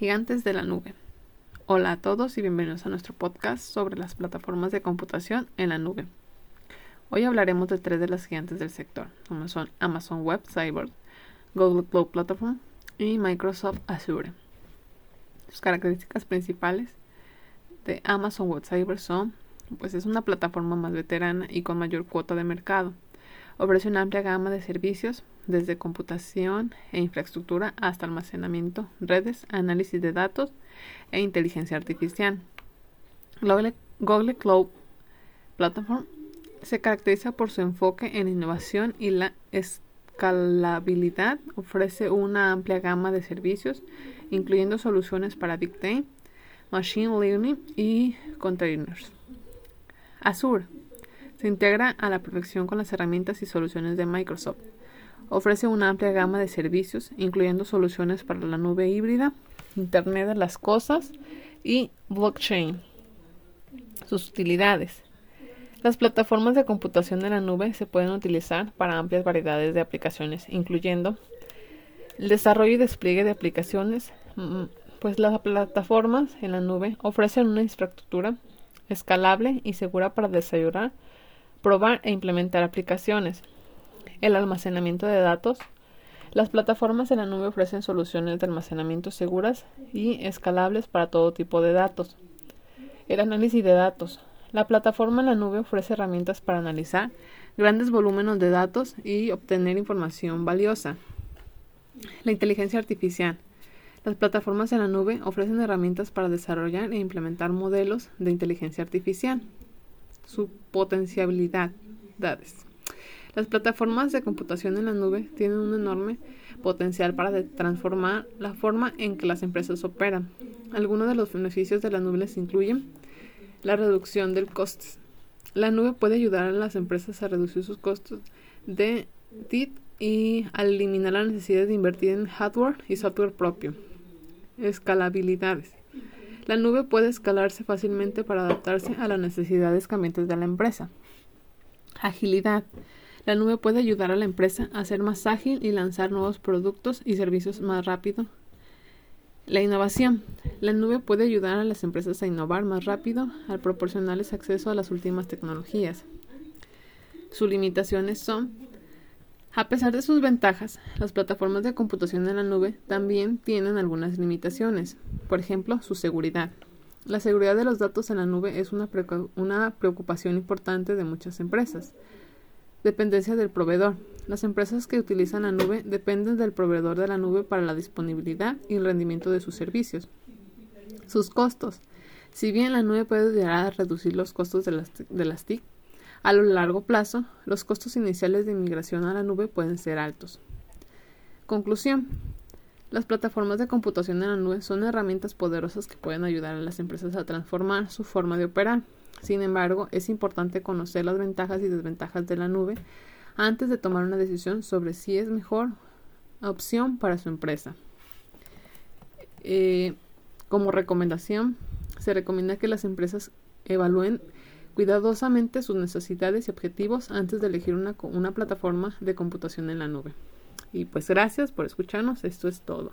Gigantes de la nube. Hola a todos y bienvenidos a nuestro podcast sobre las plataformas de computación en la nube. Hoy hablaremos de tres de las gigantes del sector, como son Amazon Web Cyber, Google Cloud Platform y Microsoft Azure. Sus características principales de Amazon Web Cyber son, pues es una plataforma más veterana y con mayor cuota de mercado. Ofrece una amplia gama de servicios desde computación e infraestructura hasta almacenamiento, redes, análisis de datos e inteligencia artificial. Google, Cloud Platform se caracteriza por su enfoque en innovación y la escalabilidad. Ofrece una amplia gama de servicios, incluyendo soluciones para Big Data, Machine Learning y containers. Azure se integra a la perfección con las herramientas y soluciones de Microsoft Ofrece una amplia gama de servicios, incluyendo soluciones para la nube híbrida, Internet de las Cosas y blockchain. Sus utilidades. Las plataformas de computación de la nube se pueden utilizar para amplias variedades de aplicaciones, incluyendo el desarrollo y despliegue de aplicaciones, mm, pues las plataformas en la nube ofrecen una infraestructura escalable y segura para desarrollar, probar e implementar aplicaciones el almacenamiento de datos. Las plataformas en la nube ofrecen soluciones de almacenamiento seguras y escalables para todo tipo de datos. El análisis de datos. La plataforma en la nube ofrece herramientas para analizar grandes volúmenes de datos y obtener información valiosa. La inteligencia artificial. Las plataformas en la nube ofrecen herramientas para desarrollar e implementar modelos de inteligencia artificial. Su potencialidad. Las plataformas de computación en la nube tienen un enorme potencial para transformar la forma en que las empresas operan. Algunos de los beneficios de la nube les incluyen la reducción del costo. La nube puede ayudar a las empresas a reducir sus costos de TIT y a eliminar la necesidad de invertir en hardware y software propio. Escalabilidades. La nube puede escalarse fácilmente para adaptarse a las necesidades cambiantes de la empresa. Agilidad. La nube puede ayudar a la empresa a ser más ágil y lanzar nuevos productos y servicios más rápido. La innovación. La nube puede ayudar a las empresas a innovar más rápido al proporcionarles acceso a las últimas tecnologías. Sus limitaciones son, a pesar de sus ventajas, las plataformas de computación en la nube también tienen algunas limitaciones. Por ejemplo, su seguridad. La seguridad de los datos en la nube es una, preocupación importante de muchas empresas. Dependencia del proveedor. Las empresas que utilizan la nube dependen del proveedor de la nube para la disponibilidad y el rendimiento de sus servicios. Sus costos. Si bien la nube puede ayudar a reducir los costos de las, de las TIC, a lo largo plazo, los costos iniciales de inmigración a la nube pueden ser altos. Conclusión. Las plataformas de computación en la nube son herramientas poderosas que pueden ayudar a las empresas a transformar su forma de operar. Sin embargo, es importante conocer las ventajas y desventajas de la nube antes de tomar una decisión sobre si es mejor opción para su empresa. Eh, como recomendación, se recomienda que las empresas evalúen cuidadosamente sus necesidades y objetivos antes de elegir una, una plataforma de computación en la nube. Y pues gracias por escucharnos, esto es todo.